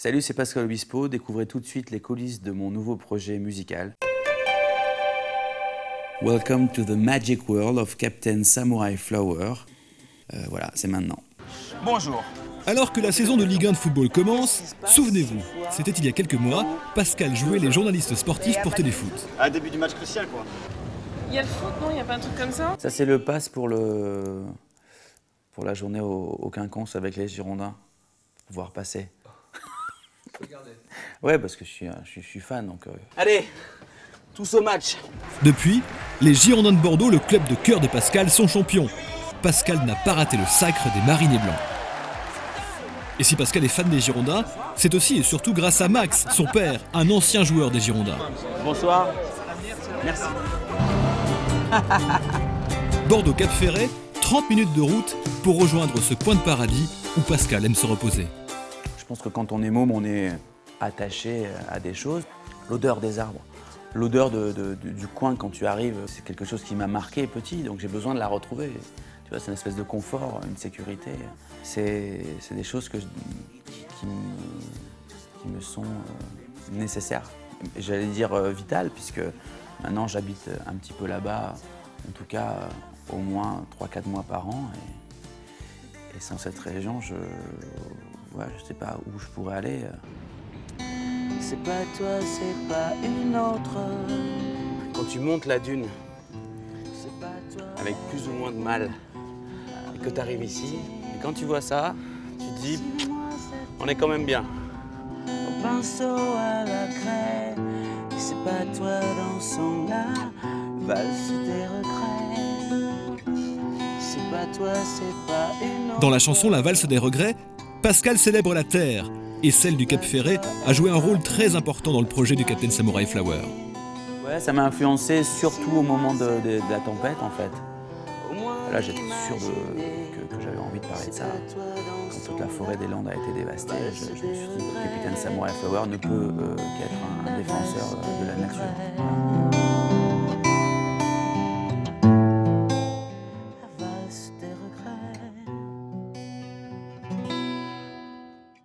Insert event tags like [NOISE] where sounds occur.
Salut, c'est Pascal Obispo. Découvrez tout de suite les coulisses de mon nouveau projet musical. Welcome to the magic world of Captain Samurai Flower. Euh, voilà, c'est maintenant. Bonjour. Alors que la saison de Ligue 1 de football commence, souvenez-vous, c'était il y a quelques mois, Pascal jouait les journalistes sportifs pour Téléfoot. À début du match crucial, quoi. Il y a le foot, non? Il n'y a pas un truc comme ça? Ça, c'est le pass pour, le... pour la journée au, au Quinconce avec les Girondins. Pouvoir passer. [LAUGHS] ouais, parce que je suis, je suis, je suis fan, donc... euh, Allez, tous au match. Depuis, les Girondins de Bordeaux, le club de cœur de Pascal, sont champions. Pascal n'a pas raté le sacre des Marinés Blancs. Et si Pascal est fan des Girondins, c'est aussi et surtout grâce à Max, son père, un ancien joueur des Girondins. Bonsoir. Merci. [LAUGHS] Bordeaux-Cap Ferret, 30 minutes de route pour rejoindre ce coin de paradis où Pascal aime se reposer. Je pense que quand on est môme, on est attaché à des choses. L'odeur des arbres, l'odeur de- de- de- du coin quand tu arrives, c'est quelque chose qui m'a marqué petit, donc j'ai besoin de la retrouver. Tu vois, c'est une espèce de confort, une sécurité. C'est des choses qui, me- sont euh, nécessaires. J'allais dire euh, vitales, puisque maintenant j'habite un petit peu là-bas, en tout cas au moins 3-4 mois par an. Et, et sans cette région, je ne je sais pas où je pourrais aller. C'est pas toi, c'est pas une autre. Quand tu montes la dune C'est pas toi. avec plus ou moins de mal et que tu arrives ici, et quand tu vois ça, tu te dis, on est quand même bien. Au pinceau à la craie. Et c'est pas toi dans son. Valse des regrets. C'est pas toi, c'est pas une autre. Dans la chanson La valse des regrets, Pascal célèbre la terre et celle du Cap Ferret a joué un rôle très important dans le projet du Captain Samurai Flower. Ouais, ça m'a influencé surtout au moment de, la tempête en fait. Là j'étais sûr que, j'avais envie de parler de ça. Quand toute la forêt des Landes a été dévastée, je, me suis dit que le capitaine Samurai Flower ne peut euh, qu'être un défenseur euh, de la nature.